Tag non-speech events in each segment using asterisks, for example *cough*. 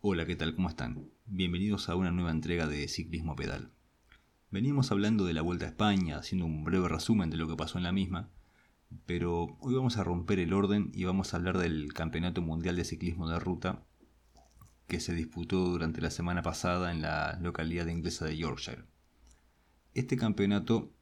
Hola, ¿qué tal? ¿Cómo están? Bienvenidos a una nueva entrega de Ciclismo Pedal. Venimos hablando de la Vuelta a España, haciendo un breve resumen de lo que pasó en la misma, pero hoy vamos a romper el orden y vamos a hablar del Campeonato Mundial de Ciclismo de Ruta que se disputó durante la semana pasada en la localidad inglesa de Yorkshire. Este campeonato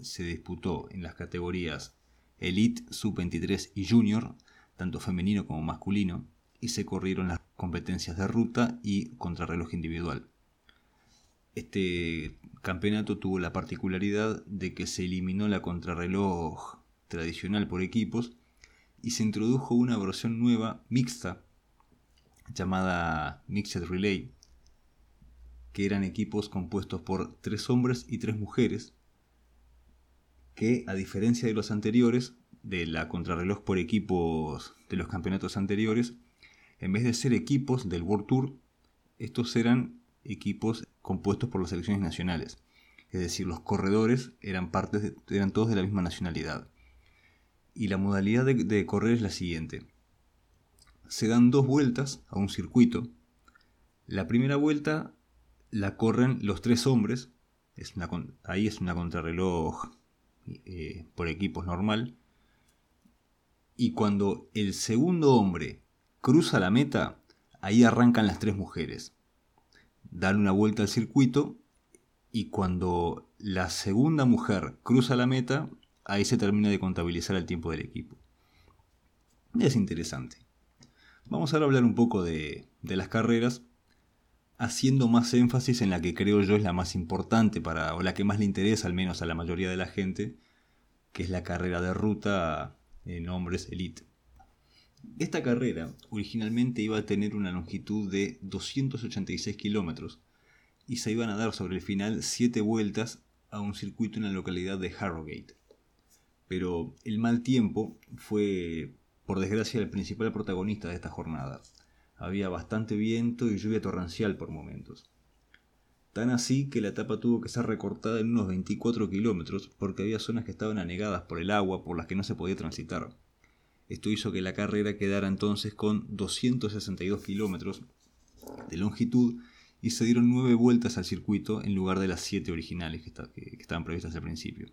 se disputó en las categorías Elite, Sub-23 y Junior, tanto femenino como masculino, y se corrieron las competencias de ruta y contrarreloj individual. Este campeonato tuvo la particularidad de que se eliminó la contrarreloj tradicional por equipos y se introdujo una versión nueva mixta llamada Mixed Relay, que eran equipos compuestos por tres hombres y tres mujeres, que a diferencia de los anteriores, de la contrarreloj por equipos de los campeonatos anteriores, en vez de ser equipos del World Tour, estos eran equipos compuestos por las selecciones nacionales. Es decir, los corredores eran, partes eran todos de la misma nacionalidad. Y la modalidad de, correr es la siguiente. Se dan dos vueltas a un circuito. La primera vuelta la corren los tres hombres. Es ahí es una contrarreloj eh, por equipos normal. Y cuando el segundo hombre cruza la meta, ahí arrancan las tres mujeres. Dan una vuelta al circuito y cuando la segunda mujer cruza la meta, ahí se termina de contabilizar el tiempo del equipo. Es interesante. Vamos ahora a hablar un poco de, de las carreras, haciendo más énfasis en la que creo yo es la más importante para, o la que más le interesa al menos a la mayoría de la gente, que es la carrera de ruta en hombres elite. Esta carrera originalmente iba a tener una longitud de 286 kilómetros y se iban a dar sobre el final 7 vueltas a un circuito en la localidad de Harrogate. Pero el mal tiempo fue, por desgracia, el principal protagonista de esta jornada. Había bastante viento y lluvia torrencial por momentos. Tan así que la etapa tuvo que ser recortada en unos 24 kilómetros porque había zonas que estaban anegadas por el agua por las que no se podía transitar. Esto hizo que la carrera quedara entonces con 262 kilómetros de longitud y se dieron nueve vueltas al circuito en lugar de las siete originales que, estaban previstas al principio.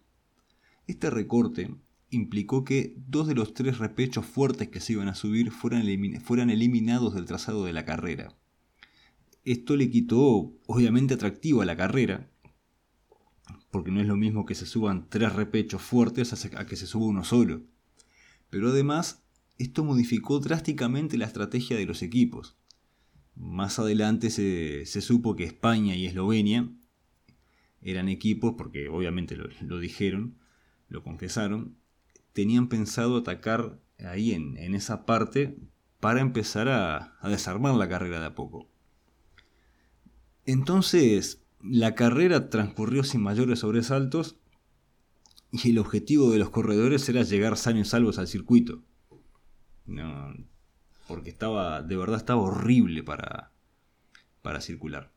Este recorte implicó que dos de los tres repechos fuertes que se iban a subir fueran, fueran eliminados del trazado de la carrera. Esto le quitó obviamente atractivo a la carrera, porque no es lo mismo que se suban tres repechos fuertes a que se suba uno solo. Pero además, esto modificó drásticamente la estrategia de los equipos. Más adelante se, supo que España y Eslovenia eran equipos, porque obviamente lo, dijeron, lo confesaron, tenían pensado atacar ahí en, esa parte para empezar a, a, desarmar la carrera de a poco. Entonces, la carrera transcurrió sin mayores sobresaltos y el objetivo de los corredores era llegar sanos y salvos al circuito. No, porque estaba, de verdad estaba horrible para, para circular.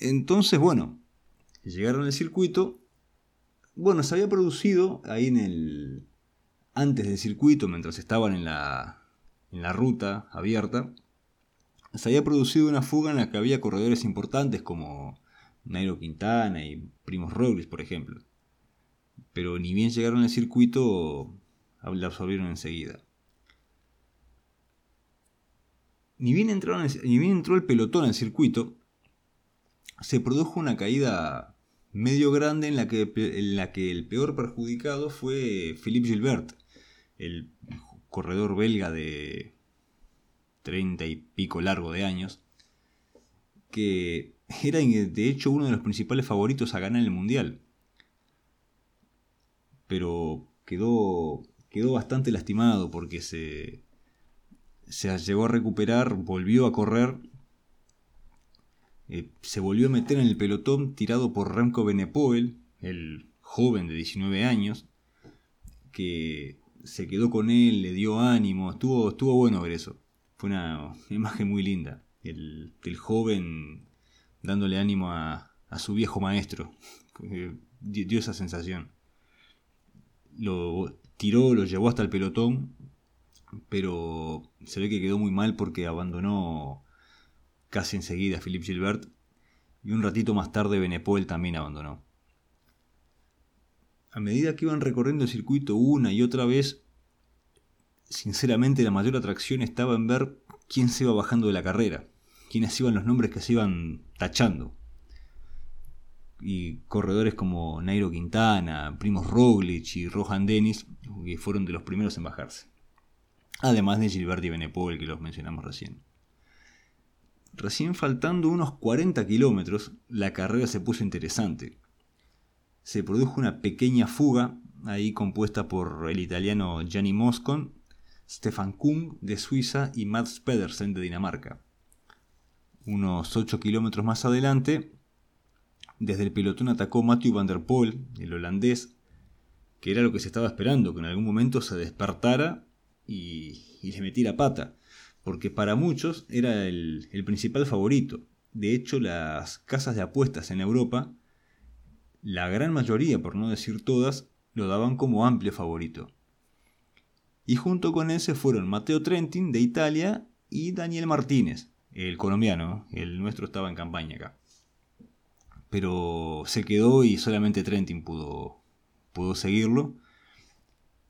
Entonces, bueno, llegaron al circuito. Bueno, se había producido ahí en el. Antes del circuito, mientras estaban en la, en la ruta abierta, se había producido una fuga en la que había corredores importantes como Nairo Quintana y Primos Roglic, por ejemplo pero ni bien llegaron al circuito, la absorbieron enseguida. Ni bien, ni bien entró el pelotón al circuito, se produjo una caída medio grande en la que, en la que el peor perjudicado fue Philippe Gilbert, el corredor belga de treinta y pico largo de años, que era de hecho uno de los principales favoritos a ganar el Mundial pero quedó, quedó bastante lastimado porque se, se llegó a recuperar, volvió a correr, eh, se volvió a meter en el pelotón tirado por Remco Benepoel, el joven de 19 años, que se quedó con él, le dio ánimo, estuvo, estuvo bueno ver eso. Fue una imagen muy linda. El, joven dándole ánimo a, a su viejo maestro. *laughs* Dio esa sensación lo tiró, lo llevó hasta el pelotón, pero se ve que quedó muy mal porque abandonó casi enseguida Philippe Gilbert y un ratito más tarde Benepol también abandonó. A medida que iban recorriendo el circuito una y otra vez, sinceramente la mayor atracción estaba en ver quién se iba bajando de la carrera, quiénes iban los nombres que se iban tachando. Y corredores como Nairo Quintana, Primos Roglic y Rohan Dennis, que fueron de los primeros en bajarse. Además de Gilberti Benepol, que los mencionamos recién. Recién faltando unos 40 kilómetros, la carrera se puso interesante. Se produjo una pequeña fuga, ahí compuesta por el italiano Gianni Moscon, Stefan Kung de Suiza y Mats Pedersen de Dinamarca. Unos 8 kilómetros más adelante, desde el pelotón atacó Matthew van der Poel, el holandés, que era lo que se estaba esperando, que en algún momento se despertara y, le metiera pata, porque para muchos era el, principal favorito. De hecho, las casas de apuestas en Europa, la gran mayoría, por no decir todas, lo daban como amplio favorito. Y junto con él se fueron Mateo Trentin de Italia y Daniel Martínez, el colombiano, el nuestro estaba en campaña acá. Pero se quedó y solamente Trentin pudo, pudo seguirlo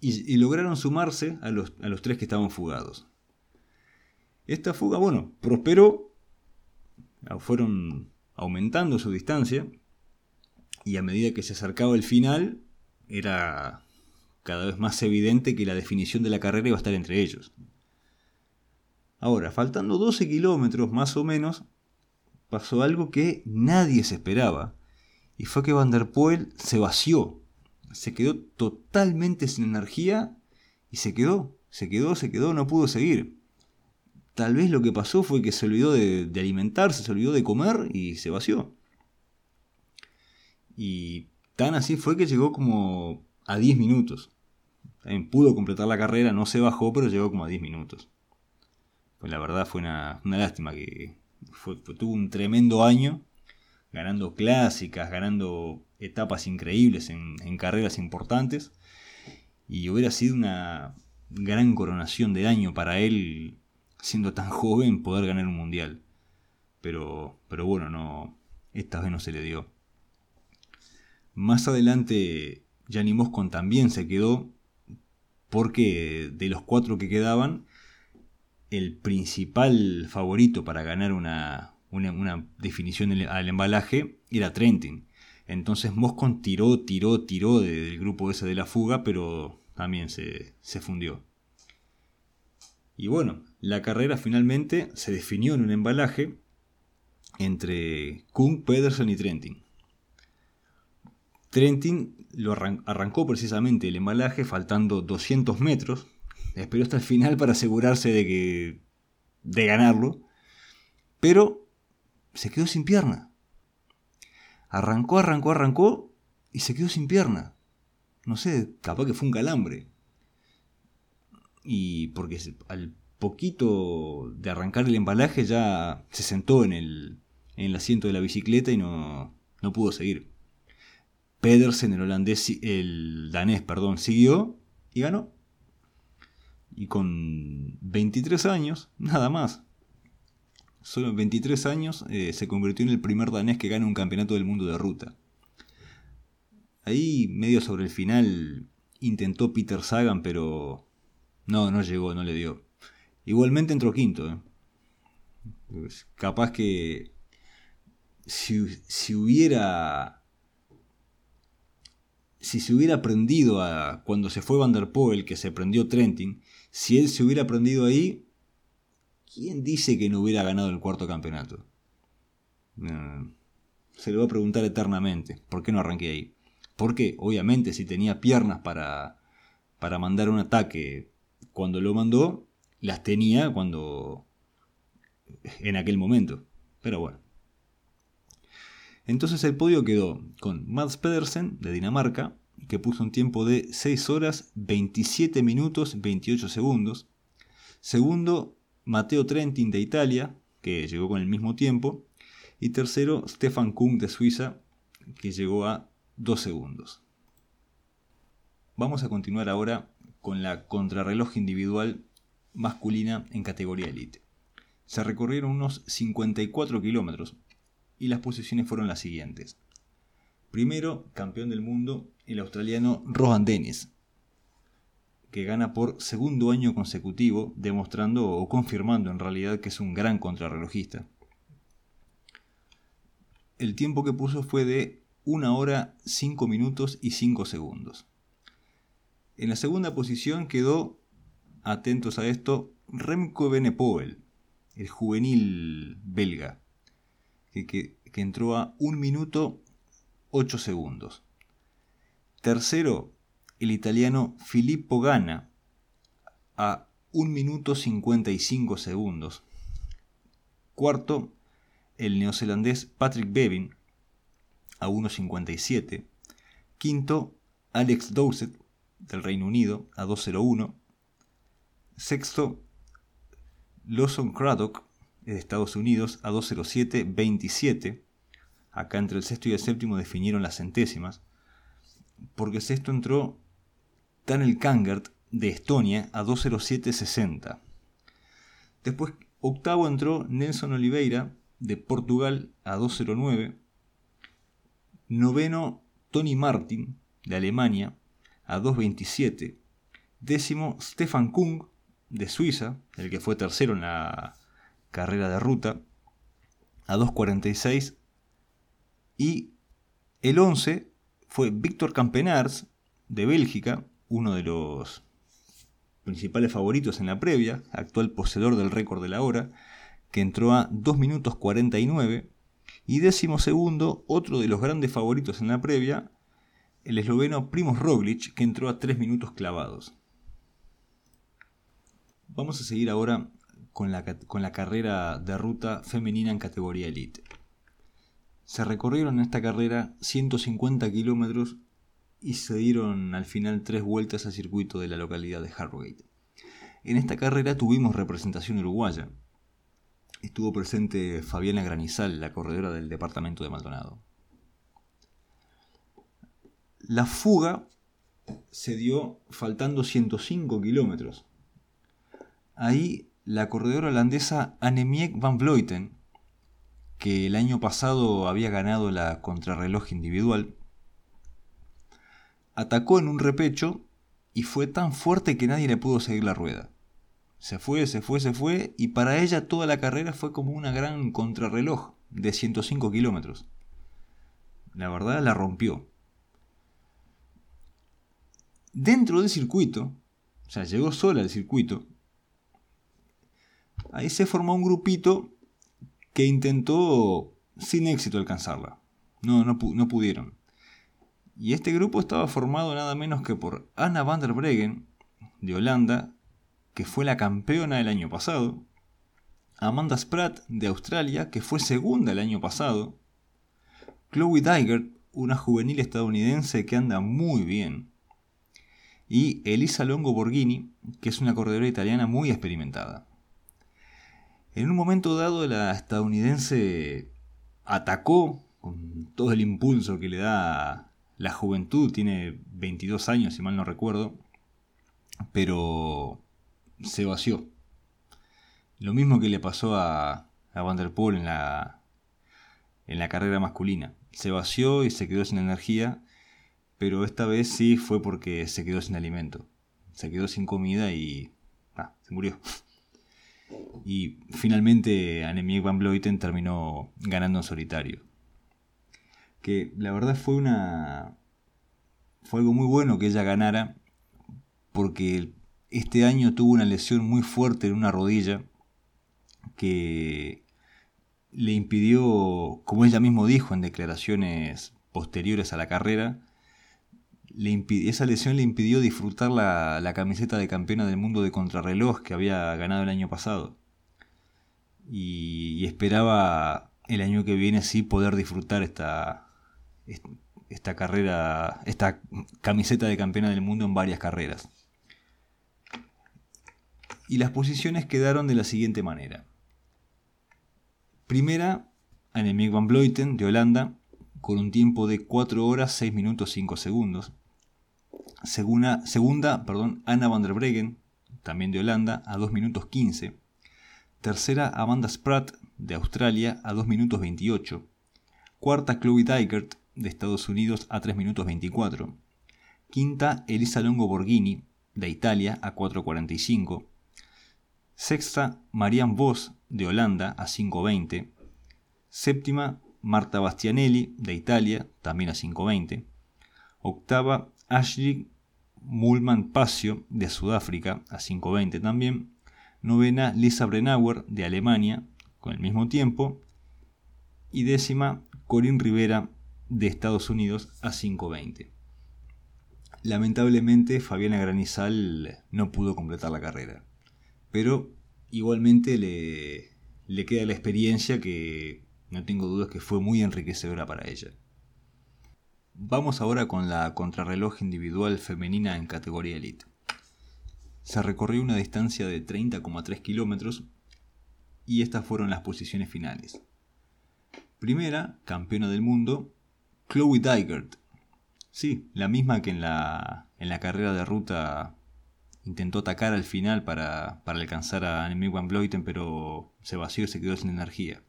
y, lograron sumarse a los, a los tres que estaban fugados. Esta fuga, bueno, prosperó, fueron aumentando su distancia y a medida que se acercaba el final era cada vez más evidente que la definición de la carrera iba a estar entre ellos. Ahora, faltando 12 kilómetros más o menos, pasó algo que nadie se esperaba, y fue que Van der Poel se vació se quedó totalmente sin energía y se quedó, se quedó, se quedó, no pudo seguir. Tal vez lo que pasó fue que se olvidó de, alimentarse, se olvidó de comer y se vació. Y tan así fue que llegó como a 10 minutos. También pudo completar la carrera, no se bajó, pero llegó como a 10 minutos. Pues la verdad fue una, lástima que tuvo un tremendo año, ganando clásicas, ganando etapas increíbles en, carreras importantes. Y hubiera sido una gran coronación de año para él, siendo tan joven, poder ganar un mundial. Pero, pero bueno, no, esta vez no se le dio. Más adelante, Gianni Moscon también se quedó, porque de los cuatro que quedaban, el principal favorito para ganar una, una definición al embalaje era Trentin. Entonces Moscon tiró, tiró, tiró del grupo ese de la fuga, pero también se, se fundió. Y bueno, la carrera finalmente se definió en un embalaje entre Kung, Pedersen y Trentin. Trentin lo arrancó precisamente el embalaje faltando 200 metros. Esperó hasta el final para asegurarse de que de ganarlo, pero se quedó sin pierna. Arrancó, arrancó, arrancó y se quedó sin pierna. No sé, capaz que fue un calambre. Y porque al poquito de arrancar el embalaje ya se sentó en el, en el asiento de la bicicleta y no, no pudo seguir. Pedersen, el holandés, el danés, perdón, siguió y ganó. Y con 23 años, nada más, solo en 23 años, eh, se convirtió en el primer danés que gana un campeonato del mundo de ruta. Ahí, medio sobre el final, intentó Peter Sagan, pero no, no llegó, no le dio. Igualmente entró quinto. ¿eh? Pues, capaz que si, si, hubiera... Si se hubiera aprendido a cuando se fue Van der Poel, que se prendió Trentin, si él se hubiera aprendido ahí, ¿Quién dice que no hubiera ganado el cuarto campeonato? se lo va a preguntar eternamente. ¿Por qué no arranqué ahí? Porque, obviamente, si tenía piernas para, para mandar un ataque cuando lo mandó, las tenía cuando. en aquel momento. Pero bueno. Entonces el podio quedó con Mads Pedersen de Dinamarca, que puso un tiempo de 6 horas 27 minutos 28 segundos. Segundo, Mateo Trentin de Italia, que llegó con el mismo tiempo, y tercero Stefan Kung de Suiza, que llegó a 2 segundos. Vamos a continuar ahora con la contrarreloj individual masculina en categoría elite. Se recorrieron unos 54 kilómetros y las posiciones fueron las siguientes. Primero, campeón del mundo, el australiano Rohan Dennis, que gana por segundo año consecutivo, demostrando o confirmando en realidad que es un gran contrarrelojista. El tiempo que puso fue de 1 hora 5 minutos y 5 segundos. En la segunda posición quedó, atentos a esto, Remco Benepoel, el juvenil belga, que, que, entró a 1 minuto 8 segundos. Tercero, el italiano Filippo Gana a 1 minuto 55 segundos. Cuarto, el neozelandés Patrick Bevin a 1.57. Quinto, Alex Dowsett del Reino Unido a 2.01. Sexto, Lawson Craddock de Estados Unidos a 2.07.27. Acá entre el sexto y el séptimo definieron las centésimas. Porque sexto entró Daniel Kangert de Estonia a 2.07.60. Después octavo entró Nelson Oliveira de Portugal a 2.09. Noveno Tony Martin de Alemania a 2.27. Décimo Stefan Kung de Suiza, el que fue tercero en la carrera de ruta, a 2.46. Y el 11 fue Víctor Campenars de Bélgica, uno de los principales favoritos en la previa, actual poseedor del récord de la hora, que entró a 2 minutos 49. Y décimo segundo, otro de los grandes favoritos en la previa, el esloveno Primoz Roglic, que entró a 3 minutos clavados. Vamos a seguir ahora con la, con la carrera de ruta femenina en categoría elite. Se recorrieron en esta carrera 150 kilómetros y se dieron al final tres vueltas al circuito de la localidad de Harrogate. En esta carrera tuvimos representación uruguaya. Estuvo presente Fabiana Granizal, la corredora del departamento de Maldonado. La fuga se dio faltando 105 kilómetros. Ahí la corredora holandesa Annemiek van Vleuten, que el año pasado había ganado la contrarreloj individual, atacó en un repecho y fue tan fuerte que nadie le pudo seguir la rueda. Se fue, se fue, se fue, y para ella toda la carrera fue como una gran contrarreloj de 105 kilómetros. La verdad la rompió dentro del circuito, o sea, llegó sola al circuito, ahí se formó un grupito que intentó sin éxito alcanzarla. No, no, pudieron. Y este grupo estaba formado nada menos que por Anna van der Breggen, de Holanda, que fue la campeona el año pasado, Amanda Spratt, de Australia, que fue segunda el año pasado, Chloe Dygert, una juvenil estadounidense que anda muy bien, y Elisa Longo Borghini, que es una corredora italiana muy experimentada. En un momento dado la estadounidense atacó con todo el impulso que le da la juventud, tiene 22 años si mal no recuerdo, pero se vació. Lo mismo que le pasó a, a en la, en la carrera masculina. Se vació y se quedó sin energía pero esta vez sí fue porque se quedó sin alimento. Se quedó sin comida y ah, se murió. Y finalmente Annemiek van Vleuten terminó ganando en solitario. Que la verdad fue una fue algo muy bueno que ella ganara porque este año tuvo una lesión muy fuerte en una rodilla que le impidió, como ella mismo dijo en declaraciones posteriores a la carrera, esa lesión le impidió disfrutar la, camiseta de campeona del mundo de contrarreloj que había ganado el año pasado. Y, esperaba el año que viene sí poder disfrutar esta, esta carrera, esta camiseta de campeona del mundo en varias carreras. Y las posiciones quedaron de la siguiente manera. Primera, Annemiek van Vleuten de Holanda, con un tiempo de 4 horas 6 minutos 5 segundos. Segunda, segunda perdón, Anna van der Breggen, también de Holanda, a 2 minutos 15. Tercera, Amanda Spratt, de Australia, a 2 minutos 28. Cuarta, Chloe Dygert, de Estados Unidos, a 3 minutos 24. Quinta, Elisa Longo Borghini, de Italia, a 4.45. Sexta, Marianne Vos, de Holanda, a 5.20. Séptima, Marta Bastianelli, de Italia, también a 5.20. Octava, Ashley Mulman Pasio, de Sudáfrica, a 5.20 también. Novena, Lisa Brenauer, de Alemania, con el mismo tiempo. Y décima, Corinne Rivera, de Estados Unidos, a 5.20. Lamentablemente, Fabiana Granizal no pudo completar la carrera. Pero igualmente le, le queda la experiencia que no tengo dudas que fue muy enriquecedora para ella. Vamos ahora con la contrarreloj individual femenina en categoría elite. Se recorrió una distancia de 30,3 kilómetros y estas fueron las posiciones finales. Primera, campeona del mundo, Chloe Dygert. Sí, la misma que en la, en la carrera de ruta intentó atacar al final para, alcanzar a Annemiek van Vleuten, pero se vació y se quedó sin energía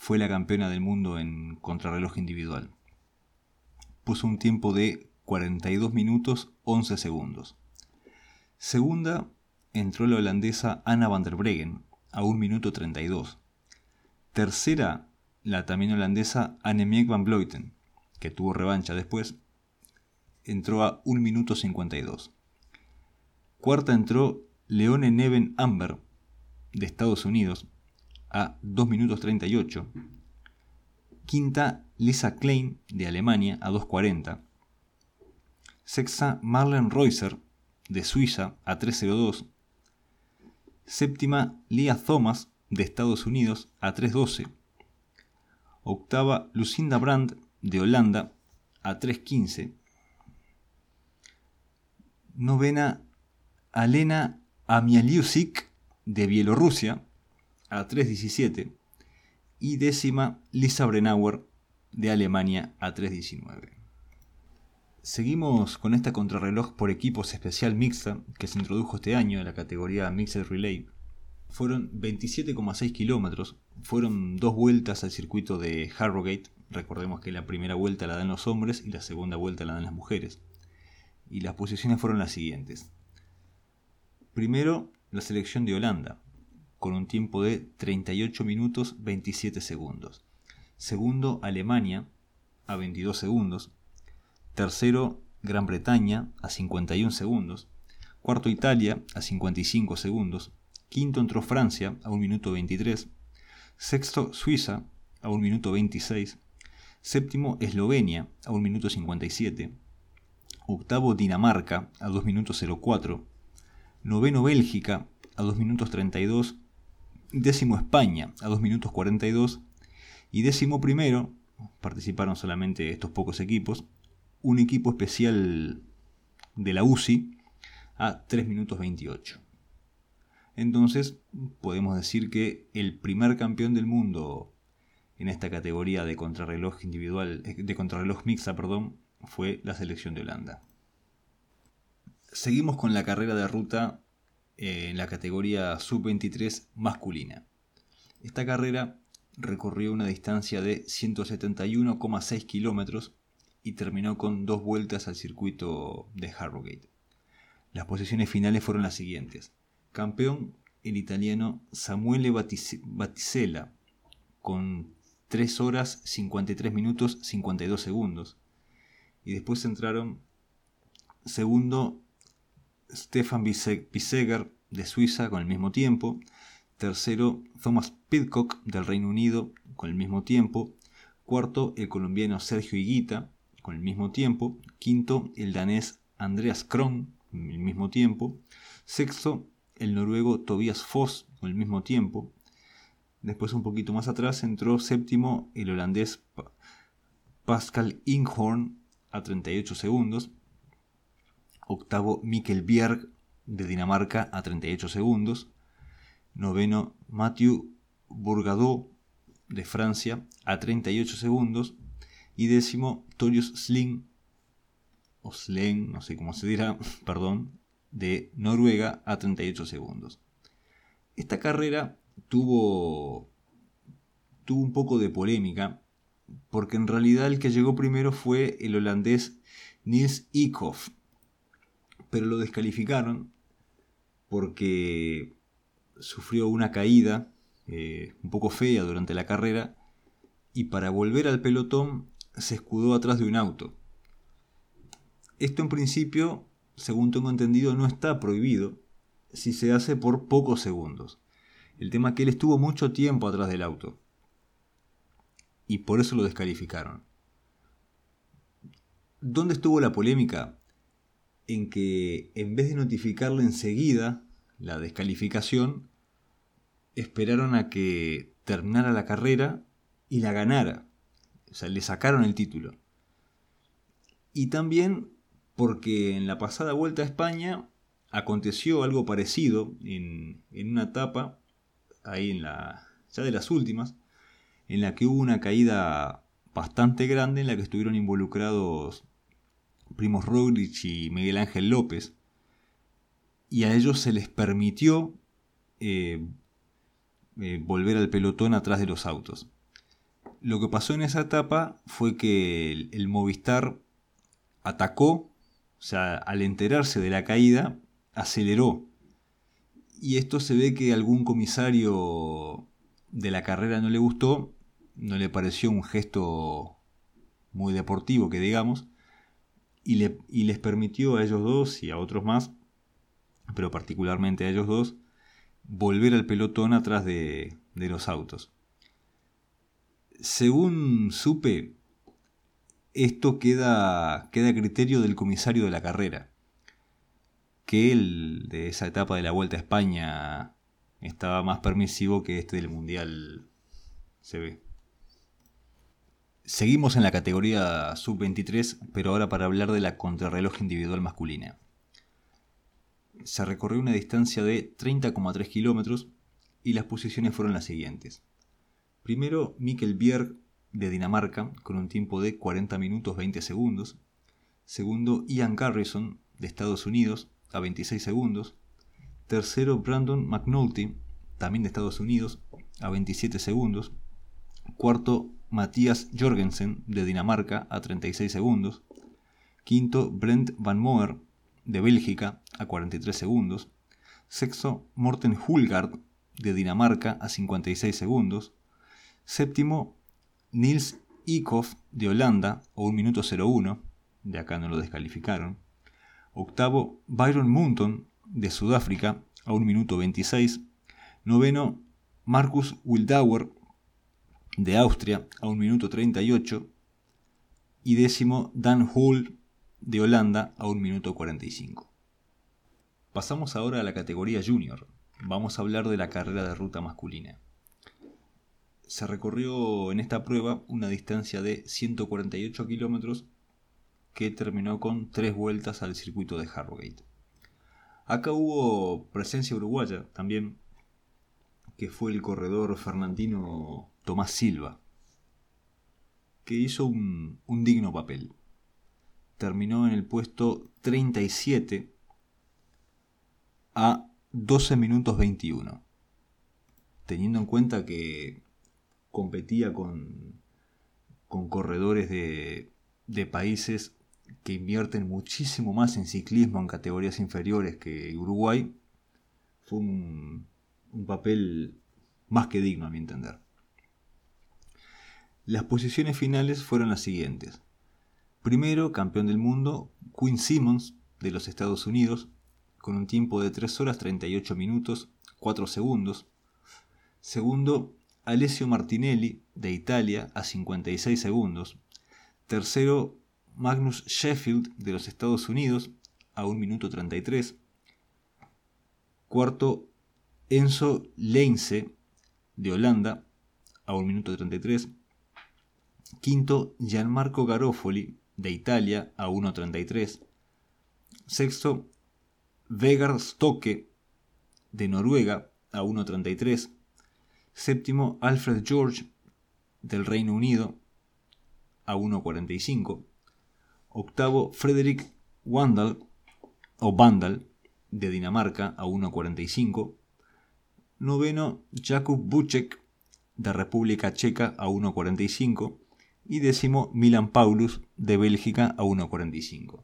fue la campeona del mundo en contrarreloj individual. Puso un tiempo de 42 minutos 11 segundos. Segunda entró la holandesa Anna van der Breggen a 1 minuto 32. Tercera, la también holandesa Annemiek van Vleuten, que tuvo revancha después, entró a 1 minuto 52. Cuarta entró Leone Neven Amber, de Estados Unidos, a 2 minutos 38. Quinta, Lisa Klein de Alemania a 2.40. Sexta, Marlene Reusser de Suiza a 3.02. Séptima, Lia Thomas de Estados Unidos a 3.12. Octava, Lucinda Brandt de Holanda a 3.15. Novena, Alena Amialiusik de Bielorrusia a 3.17 y décima Lisa Brenauer de Alemania a 3.19. Seguimos con esta contrarreloj por equipos especial mixta que se introdujo este año en la categoría Mixed Relay. Fueron 27,6 kilómetros, fueron dos vueltas al circuito de Harrogate, recordemos que la primera vuelta la dan los hombres y la segunda vuelta la dan las mujeres. Y las posiciones fueron las siguientes. Primero, la selección de Holanda, con un tiempo de 38 minutos 27 segundos. Segundo, Alemania, a 22 segundos. Tercero, Gran Bretaña, a 51 segundos. Cuarto, Italia, a 55 segundos. Quinto entró Francia, a 1 minuto 23. Sexto, Suiza, a 1 minuto 26. Séptimo, Eslovenia, a 1 minuto 57. Octavo, Dinamarca, a 2 minutos 04. Noveno, Bélgica, a 2 minutos 32 décimo España a 2 minutos 42 y décimo primero, participaron solamente estos pocos equipos, un equipo especial de la UCI a 3 minutos 28. Entonces podemos decir que el primer campeón del mundo en esta categoría de contrarreloj individual, de contrarreloj mixta, perdón, fue la selección de Holanda. Seguimos con la carrera de ruta en la categoría sub-23 masculina. Esta carrera recorrió una distancia de 171,6 kilómetros y terminó con dos vueltas al circuito de Harrogate. Las posiciones finales fueron las siguientes. Campeón el italiano Samuele Battisella con 3 horas 53 minutos 52 segundos. Y después entraron segundo Stefan Biseger de Suiza con el mismo tiempo. Tercero, Thomas Pidcock del Reino Unido con el mismo tiempo. Cuarto, el colombiano Sergio Higuita con el mismo tiempo. Quinto, el danés Andreas Kron con el mismo tiempo. Sexto, el noruego Tobias Foss con el mismo tiempo. Después, un poquito más atrás, entró séptimo el holandés Pascal Inghorn a 38 segundos octavo Mikkel Bjerg de Dinamarca a 38 segundos, noveno Mathieu Bourgadeau de Francia a 38 segundos y décimo Torius Sling o Sling, no sé cómo se dirá, *laughs* perdón, de Noruega a 38 segundos. Esta carrera tuvo, tuvo un poco de polémica porque en realidad el que llegó primero fue el holandés Niels Eekhoff, pero lo descalificaron porque sufrió una caída eh, un poco fea durante la carrera y para volver al pelotón se escudó atrás de un auto. Esto en principio, según tengo entendido, no está prohibido si se hace por pocos segundos. El tema es que él estuvo mucho tiempo atrás del auto y por eso lo descalificaron. ¿Dónde estuvo la polémica? En que en vez de notificarle enseguida la descalificación, esperaron a que terminara la carrera y la ganara. O sea, le sacaron el título. Y también porque en la pasada vuelta a España aconteció algo parecido en, en una etapa, ahí en la, ya de las últimas, en la que hubo una caída bastante grande en la que estuvieron involucrados Primos Roglic y Miguel Ángel López. Y a ellos se les permitió eh, eh, volver al pelotón atrás de los autos. Lo que pasó en esa etapa fue que el, Movistar atacó, o sea, al enterarse de la caída, aceleró. Y esto se ve que algún comisario de la carrera no le gustó, no le pareció un gesto muy deportivo, que digamos, y, les permitió a ellos dos y a otros más, pero particularmente a ellos dos, volver al pelotón atrás de, los autos. Según supe, esto queda, queda a criterio del comisario de la carrera, que el de esa etapa de la Vuelta a España estaba más permisivo que este del Mundial se ve. Seguimos en la categoría sub-23, pero ahora para hablar de la contrarreloj individual masculina. Se recorrió una distancia de 30,3 kilómetros y las posiciones fueron las siguientes. Primero, Mikkel Bjerg de Dinamarca con un tiempo de 40 minutos 20 segundos. Segundo, Ian Garrison de Estados Unidos a 26 segundos. Tercero, Brandon McNulty, también de Estados Unidos, a 27 segundos. Cuarto, Matías Jorgensen de Dinamarca a 36 segundos. Quinto, Brent Van Moer de Bélgica a 43 segundos. Sexto, Morten Hulgaard de Dinamarca a 56 segundos. Séptimo, Niels Eekhoff de Holanda a 1 minuto 01. De acá no lo descalificaron. Octavo, Byron Munton de Sudáfrica a 1 minuto 26. Noveno, Marcus Wildauer de Austria a 1 minuto 38 y décimo Dan Hull de Holanda a 1 minuto 45. Pasamos ahora a la categoría junior. Vamos a hablar de la carrera de ruta masculina. Se recorrió en esta prueba una distancia de 148 kilómetros que terminó con tres vueltas al circuito de Harrogate. Acá hubo presencia uruguaya también, que fue el corredor fernandino Tomás Silva, que hizo un, digno papel. Terminó en el puesto 37 a 12 minutos 21. Teniendo en cuenta que competía con, con corredores de, de países que invierten muchísimo más en ciclismo en categorías inferiores que Uruguay, fue un, un papel más que digno a mi entender. Las posiciones finales fueron las siguientes. Primero, campeón del mundo, Quinn Simmons, de los Estados Unidos, con un tiempo de 3 horas 38 minutos 4 segundos. Segundo, Alessio Martinelli, de Italia, a 56 segundos. Tercero, Magnus Sheffield, de los Estados Unidos, a 1 minuto 33. Cuarto, Enzo Leinze, de Holanda, a 1 minuto 33. Quinto, Gianmarco Garofoli, de Italia, a 1.33. Sexto, Vegard Stokke, de Noruega, a 1.33. Séptimo, Alfred George, del Reino Unido, a 1.45. Octavo, Frederick Wandal, o Vandal, de Dinamarca a 1.45. Noveno, Jakub Bucek de República Checa a 1.45. Y décimo, Milan Paulus de Bélgica a 1.45.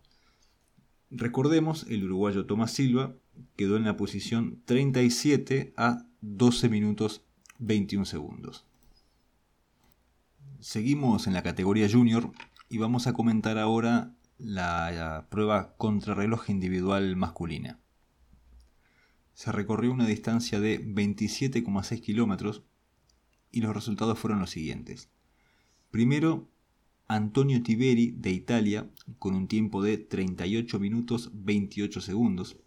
Recordemos, el uruguayo Tomás Silva quedó en la posición 37 a 12 minutos 21 segundos. Seguimos en la categoría junior y vamos a comentar ahora la, prueba contrarreloj individual masculina. Se recorrió una distancia de 27,6 kilómetros y los resultados fueron los siguientes. Primero, Antonio Tiberi de Italia con un tiempo de 38 minutos 28 segundos.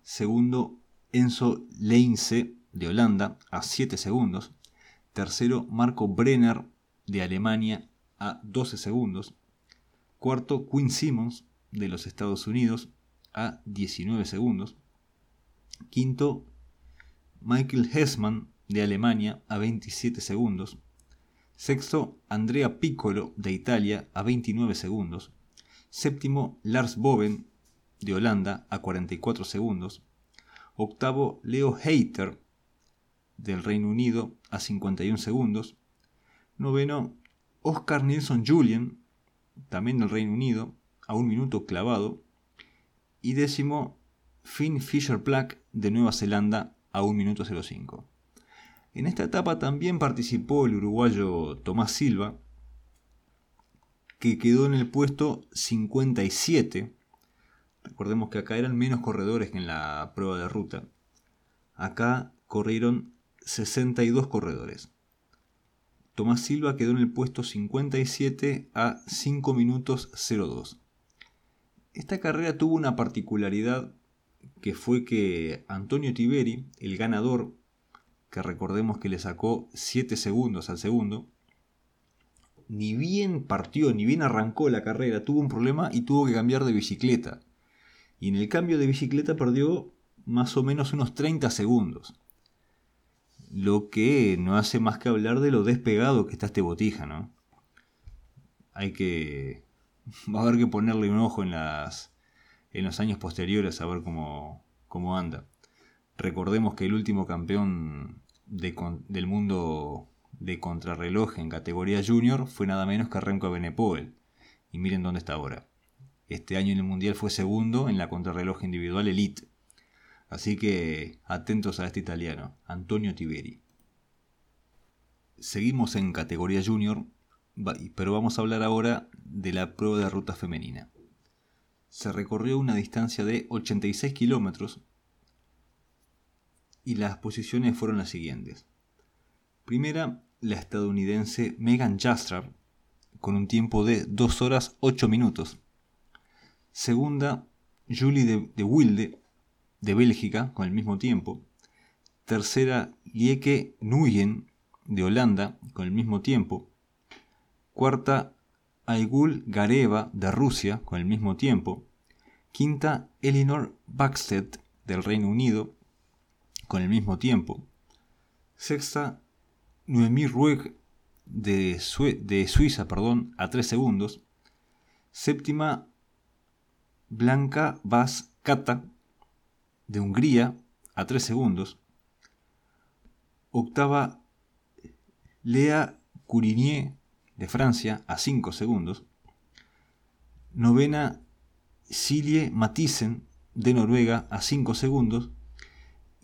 Segundo, Enzo Leinze de Holanda a 7 segundos. Tercero, Marco Brenner de Alemania a 12 segundos. Cuarto, Quinn Simmons de los Estados Unidos a 19 segundos. Quinto, Michael Hessman de Alemania a 27 segundos. Sexto, Andrea Piccolo de Italia a 29 segundos. Séptimo, Lars Boven de Holanda a 44 segundos. Octavo, Leo Heiter del Reino Unido a 51 segundos. Noveno, Oscar Nilsson Julian, también del Reino Unido, a un minuto clavado. Y décimo, Finn Fisher Black de Nueva Zelanda a un minuto 05. En esta etapa también participó el uruguayo Tomás Silva, que quedó en el puesto 57. Recordemos que acá eran menos corredores que en la prueba de ruta. Acá corrieron 62 corredores. Tomás Silva quedó en el puesto 57 a 5 minutos 02. Esta carrera tuvo una particularidad que fue que Antonio Tiberi, el ganador, que recordemos que le sacó 7 segundos al segundo, ni bien partió, ni bien arrancó la carrera, tuvo un problema y tuvo que cambiar de bicicleta. Y en el cambio de bicicleta perdió más o menos unos 30 segundos lo que no hace más que hablar de lo despegado que está este botija, ¿no? Hay que... *laughs* Va a haber que ponerle un ojo en, las, en los años posteriores a ver cómo, cómo anda. Recordemos que el último campeón del mundo de contrarreloj en categoría junior fue nada menos que Renko Benepoel. Y miren dónde está ahora. Este año en el Mundial fue segundo en la contrarreloj individual Elite. Así que atentos a este italiano, Antonio Tiberi. Seguimos en categoría junior, pero vamos a hablar ahora de la prueba de ruta femenina. Se recorrió una distancia de 86 kilómetros y las posiciones fueron las siguientes. Primera, la estadounidense Megan Jastrab, con un tiempo de 2 horas 8 minutos. Segunda, Julie de, de Wilde, de Bélgica con el mismo tiempo. Tercera, Lieke Nuyen de Holanda con el mismo tiempo. Cuarta, Aigul Gareva de Rusia con el mismo tiempo. Quinta, Elinor Backstedt del Reino Unido con el mismo tiempo. Sexta, Noemí Rueg de, de Suiza perdón, a 3 segundos. Séptima, Blanca Vaz Kata de Hungría a 3 segundos. Octava, Lea Courinier de Francia a 5 segundos. Novena, Silje Matisen de Noruega a 5 segundos.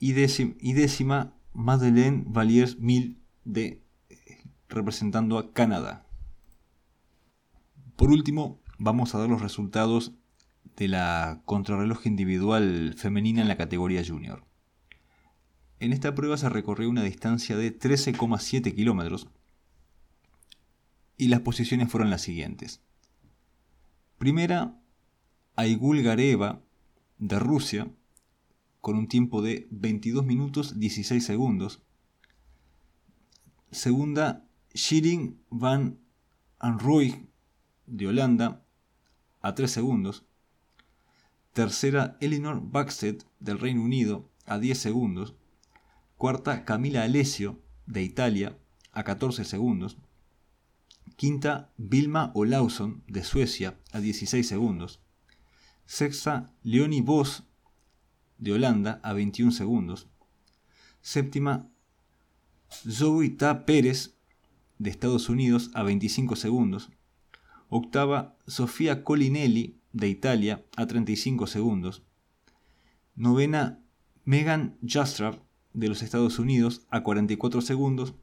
Y, décima, Madeleine Valiers Mil de representando a Canadá. Por último, vamos a dar los resultados de la contrarreloj individual femenina en la categoría junior. En esta prueba se recorrió una distancia de 13,7 kilómetros y las posiciones fueron las siguientes. Primera, Aigul Gareva de Rusia con un tiempo de 22 minutos 16 segundos. Segunda, Shirin van Anrooy de Holanda a 3 segundos. Tercera, Elinor Backstedt del Reino Unido a 10 segundos. Cuarta, Camila Alessio de Italia a 14 segundos. Quinta, Vilma Olausson de Suecia a 16 segundos. Sexta, Leonie Voss de Holanda a 21 segundos. Séptima, Zoe Ta Pérez de Estados Unidos a 25 segundos. Octava, Sofía Colinelli de Italia a 35 segundos. Novena, Megan Jastrab de los Estados Unidos a 44 segundos.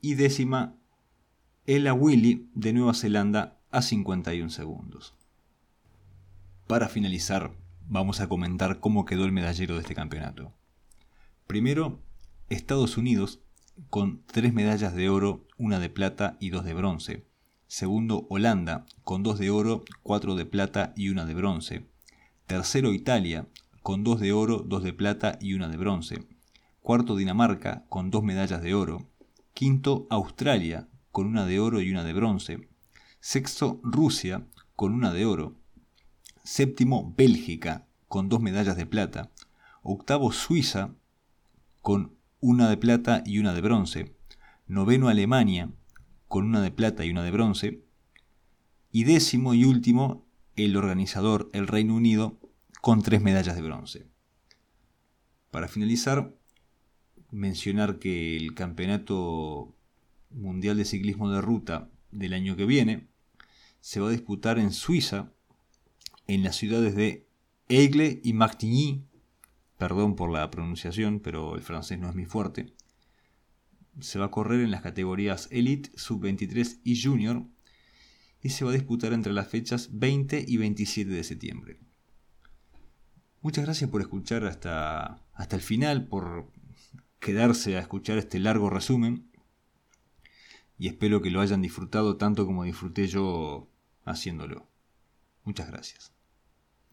Y décima, Ella Willy de Nueva Zelanda a 51 segundos. Para finalizar, vamos a comentar cómo quedó el medallero de este campeonato. Primero, Estados Unidos con tres medallas de oro, una de plata y dos de bronce. Segundo, Holanda, con dos de oro, cuatro de plata y una de bronce. Tercero, Italia, con dos de oro, dos de plata y una de bronce. Cuarto, Dinamarca, con dos medallas de oro. Quinto, Australia, con una de oro y una de bronce. Sexto, Rusia, con una de oro. Séptimo, Bélgica, con dos medallas de plata. Octavo, Suiza, con una de plata y una de bronce. Noveno, Alemania, con una de plata y una de bronce. Y décimo y último, el organizador, el Reino Unido, con tres medallas de bronce. Para finalizar, mencionar que el Campeonato Mundial de Ciclismo de Ruta del año que viene se va a disputar en Suiza, en las ciudades de Aigle y Martigny, perdón por la pronunciación, pero el francés no es mi fuerte. Se va a correr en las categorías Elite, Sub-23 y Junior y se va a disputar entre las fechas 20 y 27 de septiembre. Muchas gracias por escuchar hasta, hasta el final, por quedarse a escuchar este largo resumen y espero que lo hayan disfrutado tanto como disfruté yo haciéndolo. Muchas gracias.